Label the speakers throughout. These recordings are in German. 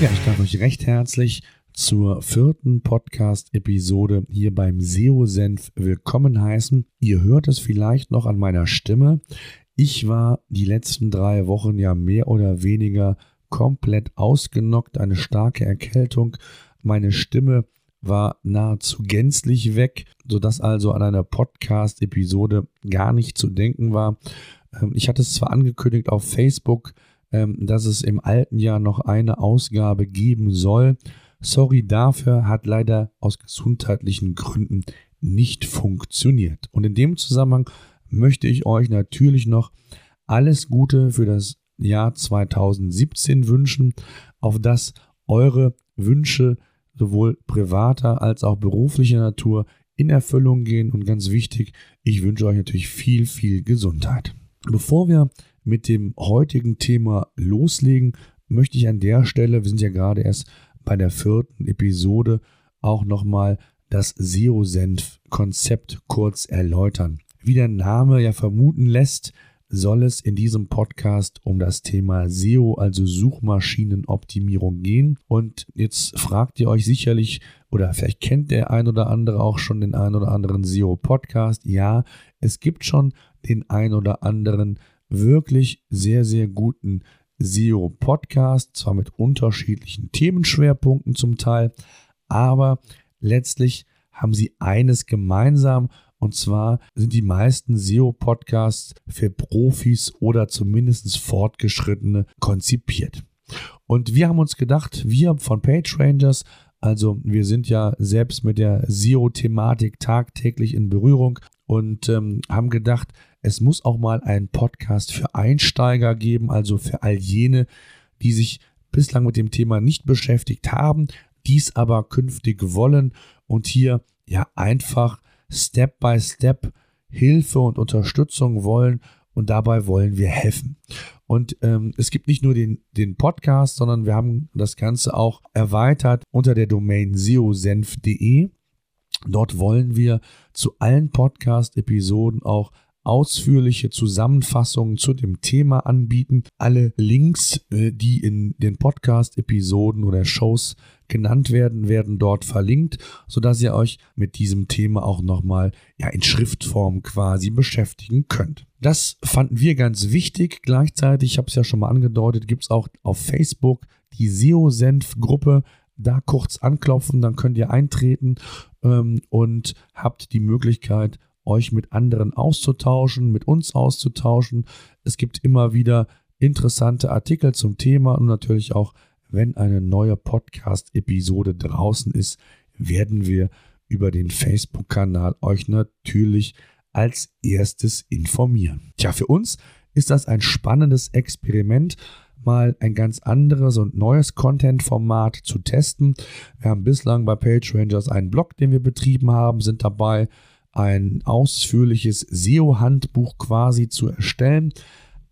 Speaker 1: Ja, ich darf euch recht herzlich zur vierten Podcast-Episode hier beim SEO-Senf willkommen heißen. Ihr hört es vielleicht noch an meiner Stimme. Ich war die letzten drei Wochen ja mehr oder weniger komplett ausgenockt, eine starke Erkältung. Meine Stimme war nahezu gänzlich weg, sodass also an einer Podcast-Episode gar nicht zu denken war. Ähm, ich hatte es zwar angekündigt auf Facebook, dass es im alten Jahr noch eine Ausgabe geben soll. Sorry dafür, hat leider aus gesundheitlichen Gründen nicht funktioniert. Und in dem Zusammenhang möchte ich euch natürlich noch alles Gute für das Jahr 2017 wünschen, auf das eure Wünsche sowohl privater als auch beruflicher Natur in Erfüllung gehen. Und ganz wichtig, ich wünsche euch natürlich viel, viel Gesundheit. Bevor wir mit dem heutigen Thema loslegen, möchte ich an der Stelle, wir sind ja gerade erst bei der vierten Episode, auch nochmal das SEO-Senf-Konzept kurz erläutern. Wie der Name ja vermuten lässt, soll es in diesem Podcast um das Thema SEO, also Suchmaschinenoptimierung gehen. Und jetzt fragt ihr euch sicherlich, oder vielleicht kennt der ein oder andere auch schon den ein oder anderen SEO-Podcast. Ja, es gibt schon den ein oder anderen wirklich sehr, sehr guten SEO-Podcast, zwar mit unterschiedlichen Themenschwerpunkten zum Teil, aber letztlich haben sie eines gemeinsam und zwar sind die meisten SEO-Podcasts für Profis oder zumindest Fortgeschrittene konzipiert. Und wir haben uns gedacht, wir von PageRangers, also wir sind ja selbst mit der SEO-Thematik tagtäglich in Berührung und ähm, haben gedacht, es muss auch mal einen Podcast für Einsteiger geben, also für all jene, die sich bislang mit dem Thema nicht beschäftigt haben, dies aber künftig wollen und hier ja einfach Step by Step Hilfe und Unterstützung wollen und dabei wollen wir helfen. Und ähm, es gibt nicht nur den, den Podcast, sondern wir haben das Ganze auch erweitert unter der Domain seosenf.de. Dort wollen wir zu allen Podcast-Episoden auch ausführliche Zusammenfassungen zu dem Thema anbieten. Alle Links, äh, die in den Podcast-Episoden oder Shows genannt werden, werden dort verlinkt, sodass ihr euch mit diesem Thema auch nochmal ja, in Schriftform quasi beschäftigen könnt. Das fanden wir ganz wichtig. Gleichzeitig, ich habe es ja schon mal angedeutet, gibt es auch auf Facebook die SEO-Senf-Gruppe. Da kurz anklopfen, dann könnt ihr eintreten ähm, und habt die Möglichkeit, euch mit anderen auszutauschen, mit uns auszutauschen. Es gibt immer wieder interessante Artikel zum Thema und natürlich auch, wenn eine neue Podcast-Episode draußen ist, werden wir über den Facebook-Kanal euch natürlich als erstes informieren. Tja, für uns ist das ein spannendes Experiment, mal ein ganz anderes und neues Content-Format zu testen. Wir haben bislang bei PageRangers einen Blog, den wir betrieben haben, sind dabei, ein ausführliches SEO-Handbuch quasi zu erstellen,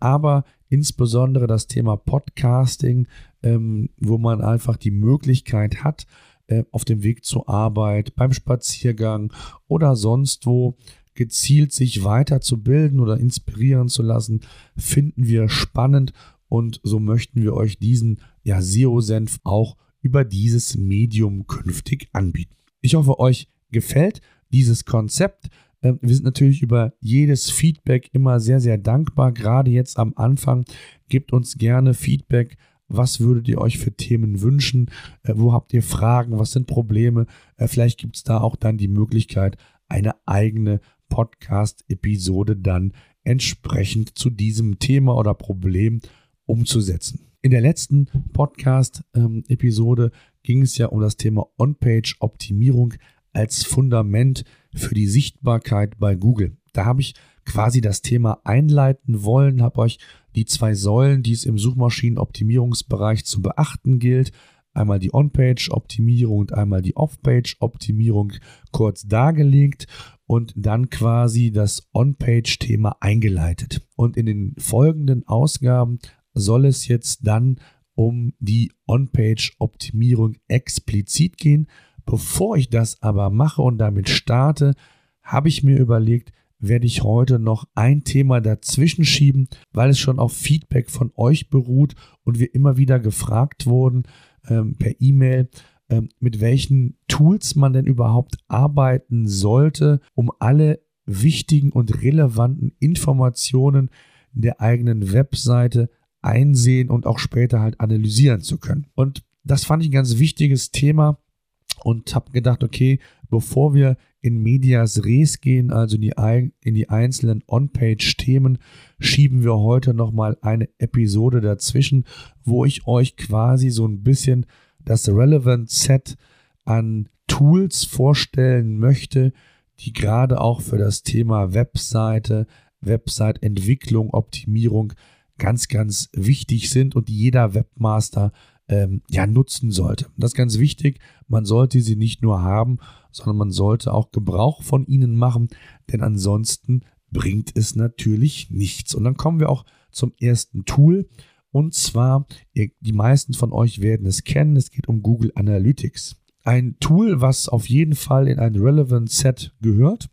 Speaker 1: aber insbesondere das Thema Podcasting, ähm, wo man einfach die Möglichkeit hat, äh, auf dem Weg zur Arbeit, beim Spaziergang oder sonst wo gezielt sich weiterzubilden oder inspirieren zu lassen, finden wir spannend und so möchten wir euch diesen ja, SEO-Senf auch über dieses Medium künftig anbieten. Ich hoffe, euch gefällt dieses Konzept. Ähm, wir sind natürlich über jedes Feedback immer sehr, sehr dankbar. Gerade jetzt am Anfang gebt uns gerne Feedback. Was würdet ihr euch für Themen wünschen? Äh, wo habt ihr Fragen? Was sind Probleme? Äh, vielleicht gibt es da auch dann die Möglichkeit, eine eigene Podcast-Episode dann entsprechend zu diesem Thema oder Problem umzusetzen. In der letzten Podcast-Episode ging es ja um das Thema On-Page-Optimierung als Fundament für die Sichtbarkeit bei Google. Da habe ich quasi das Thema einleiten wollen, habe euch die zwei Säulen, die es im Suchmaschinenoptimierungsbereich zu beachten gilt, einmal die On-Page-Optimierung und einmal die Off-Page-Optimierung kurz dargelegt und dann quasi das On-Page-Thema eingeleitet. Und in den folgenden Ausgaben soll es jetzt dann um die On-Page-Optimierung explizit gehen. Bevor ich das aber mache und damit starte, habe ich mir überlegt, werde ich heute noch ein Thema dazwischen schieben, weil es schon auf Feedback von euch beruht und wir immer wieder gefragt wurden, ähm, per E-Mail, ähm, mit welchen Tools man denn überhaupt arbeiten sollte, um alle wichtigen und relevanten Informationen der eigenen Webseite einsehen und auch später halt analysieren zu können. Und das fand ich ein ganz wichtiges Thema und habe gedacht, okay, bevor wir in Medias Res gehen, also in die, in die einzelnen On-Page-Themen, schieben wir heute nochmal eine Episode dazwischen, wo ich euch quasi so ein bisschen das Relevant Set an Tools vorstellen möchte, die gerade auch für das Thema Webseite, Website-Entwicklung, Optimierung ganz, ganz wichtig sind und die jeder Webmaster ähm, ja nutzen sollte. Das ist ganz wichtig. Man sollte sie nicht nur haben, sondern man sollte auch Gebrauch von ihnen machen, denn ansonsten bringt es natürlich nichts. Und dann kommen wir auch zum ersten Tool. Und zwar, die meisten von euch werden es kennen, es geht um Google Analytics. Ein Tool, was auf jeden Fall in ein Relevant Set gehört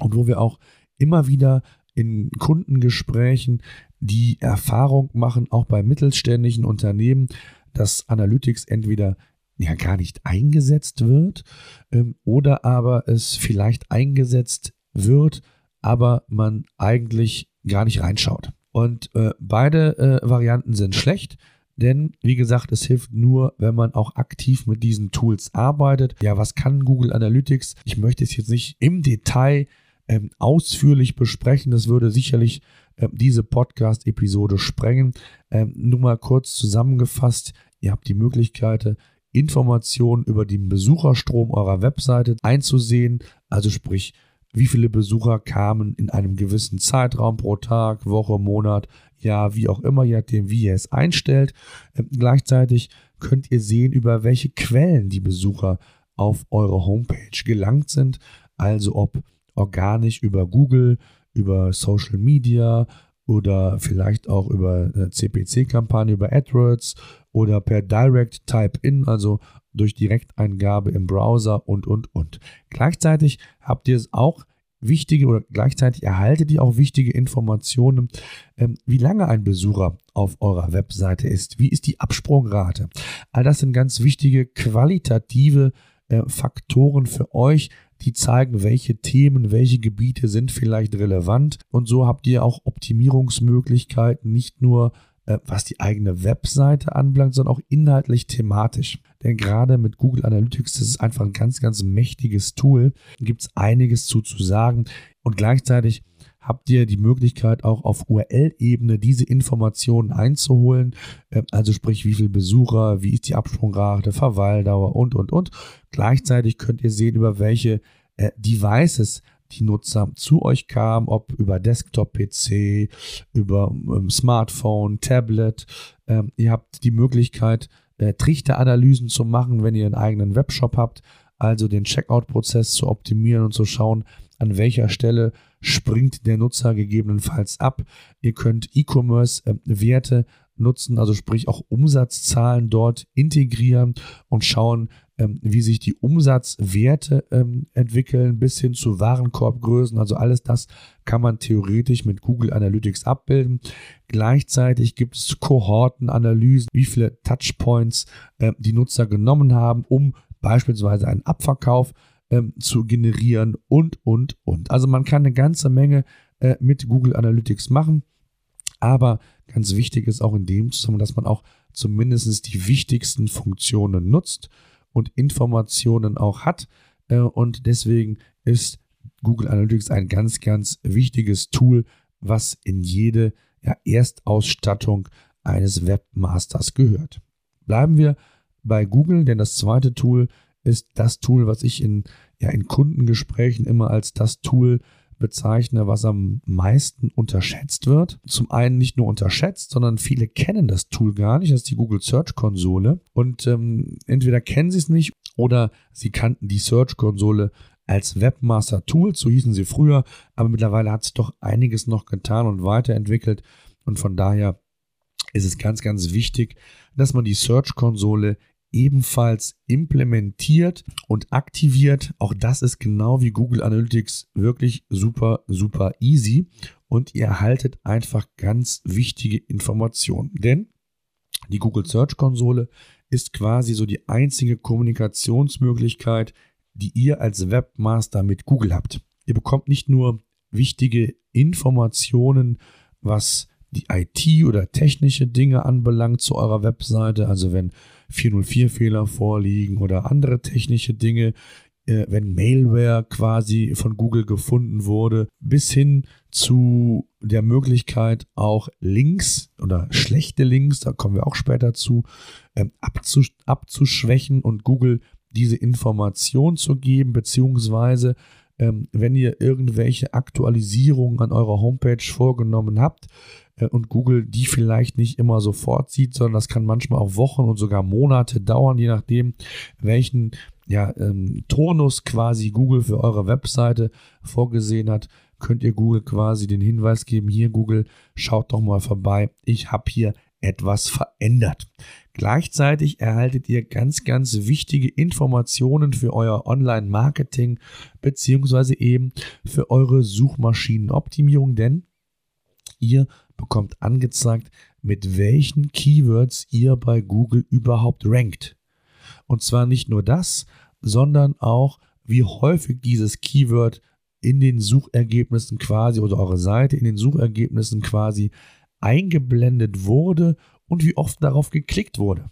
Speaker 1: und wo wir auch immer wieder in Kundengesprächen die Erfahrung machen, auch bei mittelständischen Unternehmen, dass Analytics entweder ja gar nicht eingesetzt wird ähm, oder aber es vielleicht eingesetzt wird, aber man eigentlich gar nicht reinschaut. Und äh, beide äh, Varianten sind schlecht, denn wie gesagt, es hilft nur, wenn man auch aktiv mit diesen Tools arbeitet. Ja, was kann Google Analytics? Ich möchte es jetzt nicht im Detail ähm, ausführlich besprechen. Das würde sicherlich äh, diese Podcast-Episode sprengen. Ähm, nur mal kurz zusammengefasst, ihr habt die Möglichkeit, Informationen über den Besucherstrom eurer Webseite einzusehen, also sprich, wie viele Besucher kamen in einem gewissen Zeitraum pro Tag, Woche, Monat, Jahr, wie auch immer, je nachdem, wie ihr es einstellt. Ähm, gleichzeitig könnt ihr sehen, über welche Quellen die Besucher auf eure Homepage gelangt sind, also ob organisch über Google, über Social Media oder vielleicht auch über CPC-Kampagne, über AdWords oder per Direct Type-In, also durch Direkteingabe im Browser und, und, und. Gleichzeitig habt ihr es auch wichtige oder gleichzeitig erhaltet ihr auch wichtige Informationen, ähm, wie lange ein Besucher auf eurer Webseite ist, wie ist die Absprungrate. All das sind ganz wichtige qualitative äh, Faktoren für euch, die zeigen, welche Themen, welche Gebiete sind vielleicht relevant. Und so habt ihr auch Optimierungsmöglichkeiten, nicht nur äh, was die eigene Webseite anbelangt, sondern auch inhaltlich thematisch. Denn gerade mit Google Analytics, das ist einfach ein ganz, ganz mächtiges Tool, gibt es einiges zu, zu sagen. Und gleichzeitig habt ihr die Möglichkeit auch auf URL-Ebene diese Informationen einzuholen. Äh, also sprich, wie viele Besucher, wie ist die Absprungrate, Verweildauer und, und, und. Gleichzeitig könnt ihr sehen, über welche äh, Devices die Nutzer zu euch kamen, ob über Desktop-PC, über ähm, Smartphone, Tablet. Ähm, ihr habt die Möglichkeit, äh, Trichteranalysen zu machen, wenn ihr einen eigenen Webshop habt, also den Checkout-Prozess zu optimieren und zu schauen, an welcher Stelle springt der Nutzer gegebenenfalls ab. Ihr könnt E-Commerce-Werte ähm, nutzen, also sprich auch Umsatzzahlen dort integrieren und schauen, ähm, wie sich die Umsatzwerte ähm, entwickeln, bis hin zu Warenkorbgrößen. Also alles das kann man theoretisch mit Google Analytics abbilden. Gleichzeitig gibt es Kohortenanalysen, wie viele Touchpoints äh, die Nutzer genommen haben, um beispielsweise einen Abverkauf ähm, zu generieren und, und, und. Also man kann eine ganze Menge äh, mit Google Analytics machen. Aber ganz wichtig ist auch in dem Zusammenhang, dass man auch zumindest die wichtigsten Funktionen nutzt und Informationen auch hat. Äh, und deswegen ist Google Analytics ein ganz, ganz wichtiges Tool, was in jede ja, Erstausstattung eines Webmasters gehört. Bleiben wir bei Google, denn das zweite Tool ist das Tool, was ich in, ja, in Kundengesprächen immer als das Tool bezeichne, was am meisten unterschätzt wird. Zum einen nicht nur unterschätzt, sondern viele kennen das Tool gar nicht. Das ist die Google Search Konsole. Und ähm, entweder kennen sie es nicht oder sie kannten die Search Konsole als Webmaster Tool, so hießen sie früher, aber mittlerweile hat sich doch einiges noch getan und weiterentwickelt. Und von daher ist es ganz, ganz wichtig, dass man die Search Konsole ebenfalls implementiert und aktiviert. Auch das ist genau wie Google Analytics wirklich super, super easy. Und ihr erhaltet einfach ganz wichtige Informationen. Denn die Google Search Konsole ist quasi so die einzige Kommunikationsmöglichkeit, die ihr als Webmaster mit Google habt. Ihr bekommt nicht nur wichtige Informationen, was die IT oder technische Dinge anbelangt zu eurer Webseite, also wenn 404-Fehler vorliegen oder andere technische Dinge, äh, wenn Mailware quasi von Google gefunden wurde, bis hin zu der Möglichkeit auch Links oder schlechte Links, da kommen wir auch später zu, ähm, abzuschwächen und Google diese Information zu geben, beziehungsweise ähm, wenn ihr irgendwelche Aktualisierungen an eurer Homepage vorgenommen habt und Google die vielleicht nicht immer sofort sieht, sondern das kann manchmal auch Wochen und sogar Monate dauern, je nachdem, welchen ja, ähm, Turnus quasi Google für eure Webseite vorgesehen hat, könnt ihr Google quasi den Hinweis geben, hier Google, schaut doch mal vorbei, ich habe hier etwas verändert. Gleichzeitig erhaltet ihr ganz, ganz wichtige Informationen für euer Online-Marketing beziehungsweise eben für eure Suchmaschinenoptimierung, denn ihr bekommt angezeigt, mit welchen Keywords ihr bei Google überhaupt rankt. Und zwar nicht nur das, sondern auch, wie häufig dieses Keyword in den Suchergebnissen quasi oder eure Seite in den Suchergebnissen quasi eingeblendet wurde und wie oft darauf geklickt wurde.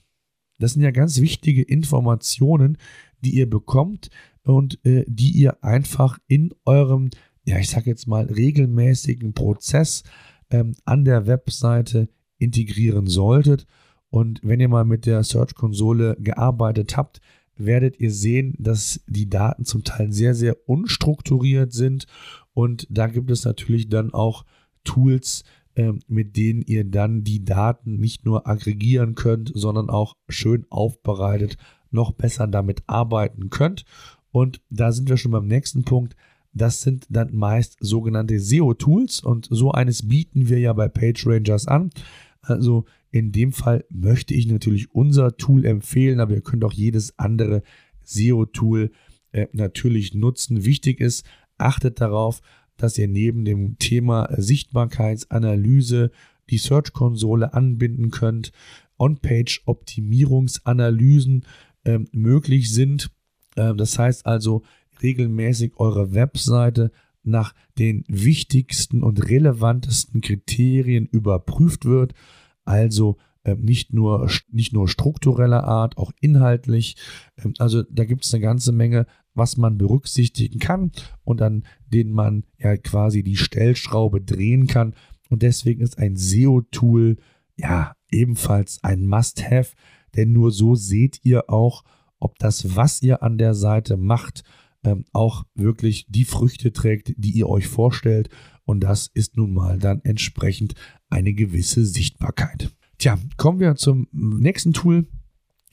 Speaker 1: Das sind ja ganz wichtige Informationen, die ihr bekommt und äh, die ihr einfach in eurem, ja, ich sage jetzt mal, regelmäßigen Prozess ähm, an der Webseite integrieren solltet. Und wenn ihr mal mit der Search-Konsole gearbeitet habt, werdet ihr sehen, dass die Daten zum Teil sehr, sehr unstrukturiert sind. Und da gibt es natürlich dann auch Tools, ähm, mit denen ihr dann die Daten nicht nur aggregieren könnt, sondern auch schön aufbereitet noch besser damit arbeiten könnt. Und da sind wir schon beim nächsten Punkt. Das sind dann meist sogenannte SEO-Tools und so eines bieten wir ja bei PageRangers an. Also in dem Fall möchte ich natürlich unser Tool empfehlen, aber ihr könnt auch jedes andere SEO-Tool äh, natürlich nutzen. Wichtig ist, achtet darauf, dass ihr neben dem Thema Sichtbarkeitsanalyse die Search-Konsole anbinden könnt, On-Page-Optimierungsanalysen äh, möglich sind. Äh, das heißt also regelmäßig eure Webseite nach den wichtigsten und relevantesten Kriterien überprüft wird. Also äh, nicht, nur, nicht nur struktureller Art, auch inhaltlich. Ähm, also da gibt es eine ganze Menge was man berücksichtigen kann und an denen man ja quasi die Stellschraube drehen kann. Und deswegen ist ein SEO-Tool ja ebenfalls ein Must-Have, denn nur so seht ihr auch, ob das, was ihr an der Seite macht, ähm, auch wirklich die Früchte trägt, die ihr euch vorstellt. Und das ist nun mal dann entsprechend eine gewisse Sichtbarkeit. Tja, kommen wir zum nächsten Tool.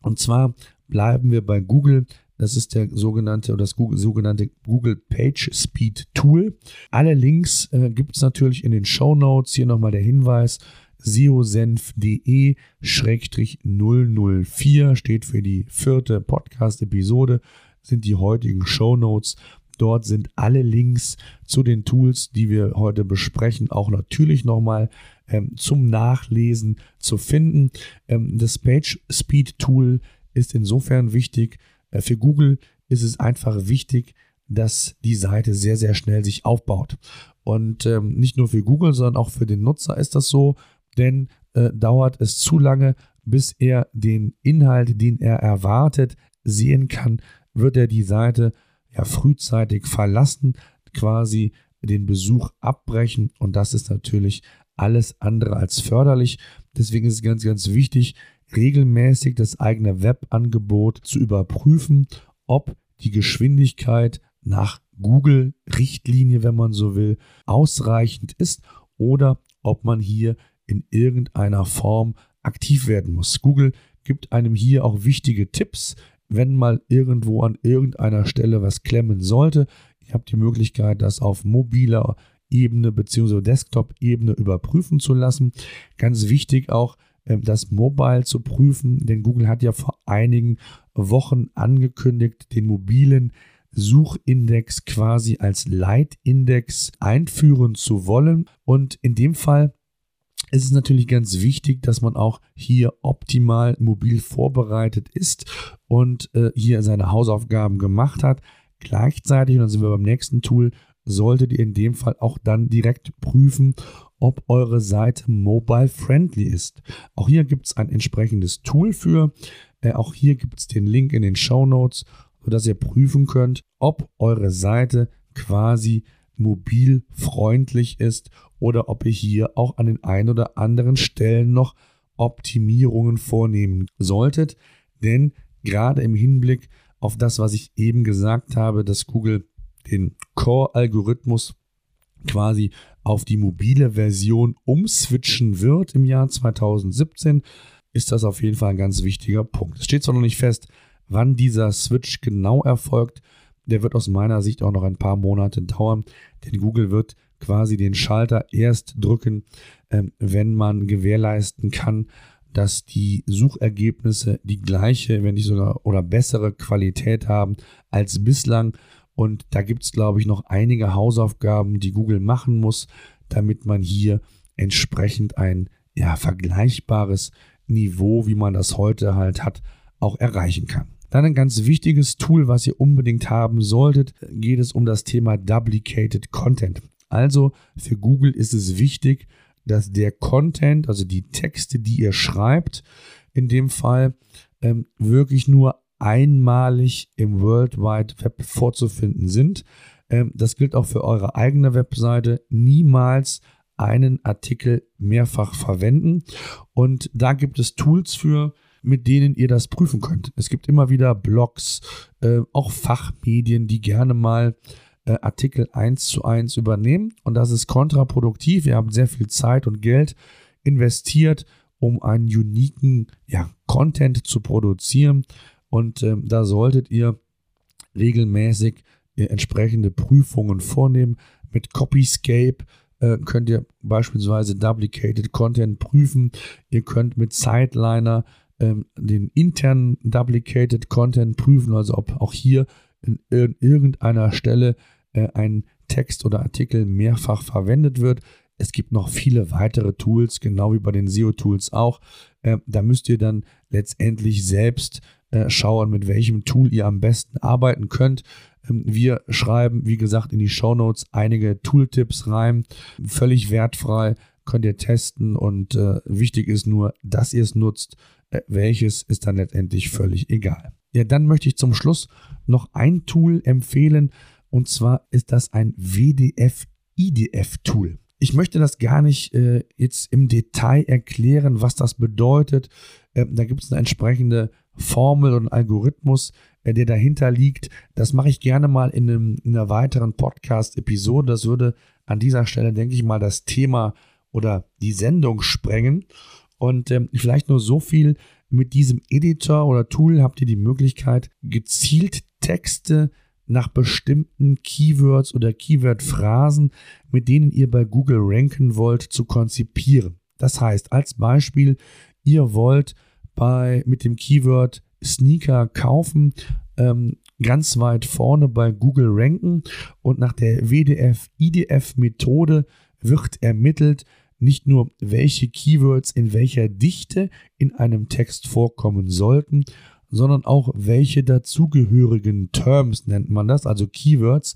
Speaker 1: Und zwar bleiben wir bei Google. Das ist der sogenannte oder das Google, sogenannte Google Page Speed Tool. Alle Links äh, gibt es natürlich in den Show Notes. Hier nochmal der Hinweis. seosenf.de-004 steht für die vierte Podcast-Episode, sind die heutigen Show Notes. Dort sind alle Links zu den Tools, die wir heute besprechen, auch natürlich nochmal ähm, zum Nachlesen zu finden. Ähm, das Page Speed Tool ist insofern wichtig, äh, für Google ist es einfach wichtig, dass die Seite sehr, sehr schnell sich aufbaut. Und ähm, nicht nur für Google, sondern auch für den Nutzer ist das so, denn äh, dauert es zu lange, bis er den Inhalt, den er erwartet, sehen kann, wird er die Seite ja frühzeitig verlassen, quasi den Besuch abbrechen und das ist natürlich alles andere als förderlich. Deswegen ist es ganz, ganz wichtig, regelmäßig das eigene Webangebot zu überprüfen, ob die Geschwindigkeit nach Google-Richtlinie, wenn man so will, ausreichend ist oder ob man hier in irgendeiner Form aktiv werden muss. Google gibt einem hier auch wichtige Tipps, wenn mal irgendwo an irgendeiner Stelle was klemmen sollte. Ihr habt die Möglichkeit, das auf mobiler Ebene bzw. Desktop-Ebene überprüfen zu lassen. Ganz wichtig auch, ähm, das Mobile zu prüfen, denn Google hat ja vor einigen Wochen angekündigt, den mobilen Suchindex quasi als Leitindex einführen zu wollen. Und in dem Fall es ist natürlich ganz wichtig, dass man auch hier optimal mobil vorbereitet ist und äh, hier seine Hausaufgaben gemacht hat. Gleichzeitig, und dann sind wir beim nächsten Tool, solltet ihr in dem Fall auch dann direkt prüfen, ob eure Seite mobile friendly ist. Auch hier gibt es ein entsprechendes Tool für. Äh, auch hier gibt es den Link in den Show Notes, sodass ihr prüfen könnt, ob eure Seite quasi mobil freundlich ist oder ob ihr hier auch an den ein oder anderen Stellen noch Optimierungen vornehmen solltet. Denn gerade im Hinblick auf das, was ich eben gesagt habe, dass Google den Core-Algorithmus quasi auf die mobile Version umswitchen wird im Jahr 2017, ist das auf jeden Fall ein ganz wichtiger Punkt. Es steht zwar noch nicht fest, wann dieser Switch genau erfolgt. Der wird aus meiner Sicht auch noch ein paar Monate dauern, denn Google wird quasi den Schalter erst drücken, ähm, wenn man gewährleisten kann, dass die Suchergebnisse die gleiche, wenn nicht sogar oder bessere Qualität haben als bislang. Und da gibt es, glaube ich, noch einige Hausaufgaben, die Google machen muss, damit man hier entsprechend ein ja, vergleichbares Niveau, wie man das heute halt hat, auch erreichen kann. Dann ein ganz wichtiges Tool, was ihr unbedingt haben solltet, geht es um das Thema Duplicated Content. Also für Google ist es wichtig, dass der Content, also die Texte, die ihr schreibt, in dem Fall ähm, wirklich nur einmalig im World Wide Web vorzufinden sind. Ähm, das gilt auch für eure eigene Webseite. Niemals einen Artikel mehrfach verwenden. Und da gibt es Tools für, mit denen ihr das prüfen könnt. Es gibt immer wieder Blogs, äh, auch Fachmedien, die gerne mal äh, Artikel 1 zu 1 übernehmen. Und das ist kontraproduktiv. Ihr habt sehr viel Zeit und Geld investiert, um einen uniken ja, Content zu produzieren. Und äh, da solltet ihr regelmäßig äh, entsprechende Prüfungen vornehmen. Mit Copyscape äh, könnt ihr beispielsweise Duplicated Content prüfen. Ihr könnt mit Sideliner ähm, den internen Duplicated Content prüfen, also ob auch hier in, in irgendeiner Stelle äh, ein Text oder Artikel mehrfach verwendet wird. Es gibt noch viele weitere Tools, genau wie bei den SEO-Tools auch. Äh, da müsst ihr dann letztendlich selbst äh, schauen, mit welchem Tool ihr am besten arbeiten könnt. Ähm, wir schreiben, wie gesagt, in die Show Notes einige Tooltips rein. Völlig wertfrei, könnt ihr testen und äh, wichtig ist nur, dass ihr es nutzt. Äh, welches ist dann letztendlich völlig egal. Ja, dann möchte ich zum Schluss noch ein Tool empfehlen, und zwar ist das ein WDF-IDF-Tool. Ich möchte das gar nicht äh, jetzt im Detail erklären, was das bedeutet. Ähm, da gibt es eine entsprechende Formel und Algorithmus, äh, der dahinter liegt. Das mache ich gerne mal in, einem, in einer weiteren Podcast-Episode. Das würde an dieser Stelle, denke ich mal, das Thema oder die Sendung sprengen. Und ähm, vielleicht nur so viel. Mit diesem Editor oder Tool habt ihr die Möglichkeit, gezielt Texte nach bestimmten Keywords oder Keyword-Phrasen, mit denen ihr bei Google ranken wollt, zu konzipieren. Das heißt, als Beispiel, ihr wollt bei, mit dem Keyword Sneaker kaufen, ähm, ganz weit vorne bei Google ranken und nach der WDF-IDF-Methode wird ermittelt, nicht nur welche Keywords in welcher Dichte in einem Text vorkommen sollten, sondern auch welche dazugehörigen Terms nennt man das, also Keywords,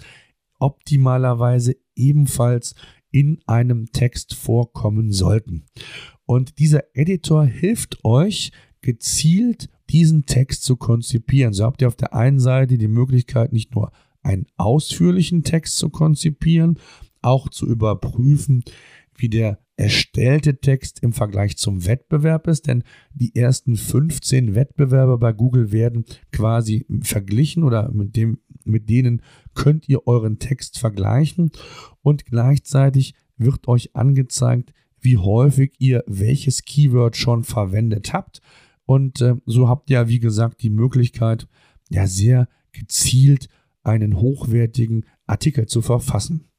Speaker 1: optimalerweise ebenfalls in einem Text vorkommen sollten. Und dieser Editor hilft euch gezielt diesen Text zu konzipieren. So habt ihr auf der einen Seite die Möglichkeit, nicht nur einen ausführlichen Text zu konzipieren, auch zu überprüfen, wie der erstellte Text im Vergleich zum Wettbewerb ist, denn die ersten 15 Wettbewerber bei Google werden quasi verglichen oder mit, dem, mit denen könnt ihr euren Text vergleichen und gleichzeitig wird euch angezeigt, wie häufig ihr welches Keyword schon verwendet habt. Und äh, so habt ihr, wie gesagt, die Möglichkeit, ja sehr gezielt einen hochwertigen Artikel zu verfassen.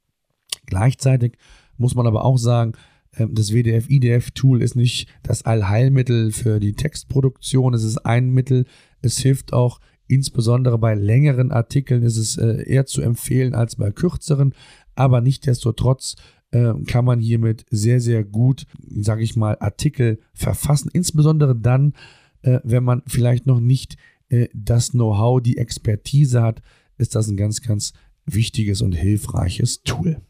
Speaker 1: Gleichzeitig muss man aber auch sagen, das WDF-IDF-Tool ist nicht das Allheilmittel für die Textproduktion. Es ist ein Mittel. Es hilft auch insbesondere bei längeren Artikeln ist es äh, eher zu empfehlen als bei kürzeren. Aber nichtdestotrotz äh, kann man hiermit sehr, sehr gut, sage ich mal, Artikel verfassen. Insbesondere dann, äh, wenn man vielleicht noch nicht äh, das Know-how, die Expertise hat, ist das ein ganz, ganz wichtiges und hilfreiches Tool.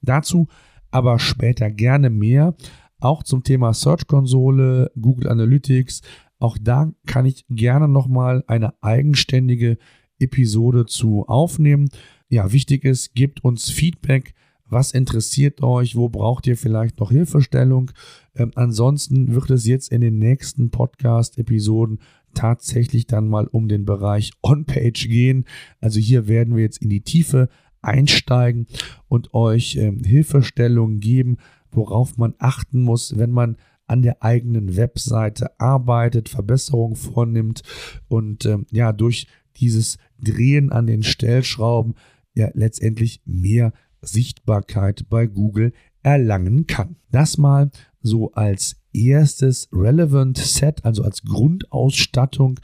Speaker 1: Dazu aber später gerne mehr. Auch zum Thema Search-Konsole, Google Analytics. Auch da kann ich gerne nochmal eine eigenständige Episode zu aufnehmen. Ja, wichtig ist, gebt uns Feedback. Was interessiert euch? Wo braucht ihr vielleicht noch Hilfestellung? Ähm, ansonsten wird es jetzt in den nächsten Podcast-Episoden tatsächlich dann mal um den Bereich On-Page gehen. Also hier werden wir jetzt in die Tiefe einsteigen und euch ähm, Hilfestellungen geben, worauf man achten muss, wenn man an der eigenen Webseite arbeitet, Verbesserungen vornimmt und ähm, ja, durch dieses Drehen an den Stellschrauben ja letztendlich mehr Sichtbarkeit bei Google erlangen kann. Das mal so als erstes Relevant Set, also als Grundausstattung,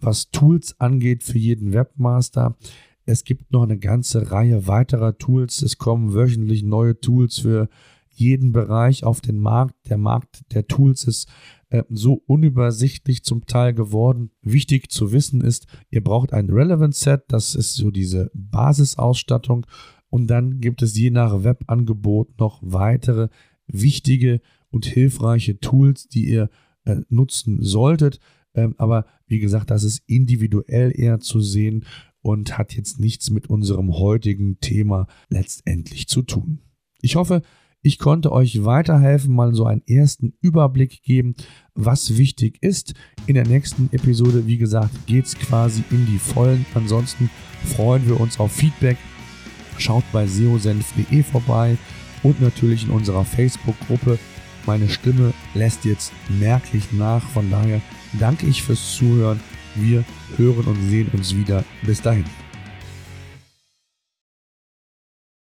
Speaker 1: was Tools angeht für jeden Webmaster. Es gibt noch eine ganze Reihe weiterer Tools. Es kommen wöchentlich neue Tools für jeden Bereich auf den Markt. Der Markt der Tools ist äh, so unübersichtlich zum Teil geworden. Wichtig zu wissen ist, ihr braucht ein Relevant Set, das ist so diese Basisausstattung. Und dann gibt es je nach Webangebot noch weitere wichtige und hilfreiche Tools, die ihr äh, nutzen solltet. Ähm, aber wie gesagt, das ist individuell eher zu sehen und hat jetzt nichts mit unserem heutigen Thema letztendlich zu tun. Ich hoffe, ich konnte euch weiterhelfen, mal so einen ersten Überblick geben, was wichtig ist. In der nächsten Episode, wie gesagt, geht es quasi in die Vollen. Ansonsten freuen wir uns auf Feedback. Schaut bei seosenf.de vorbei und natürlich in unserer Facebook-Gruppe. Meine Stimme lässt jetzt merklich nach. Von daher danke ich fürs Zuhören. Wir hören und sehen uns wieder. Bis dahin.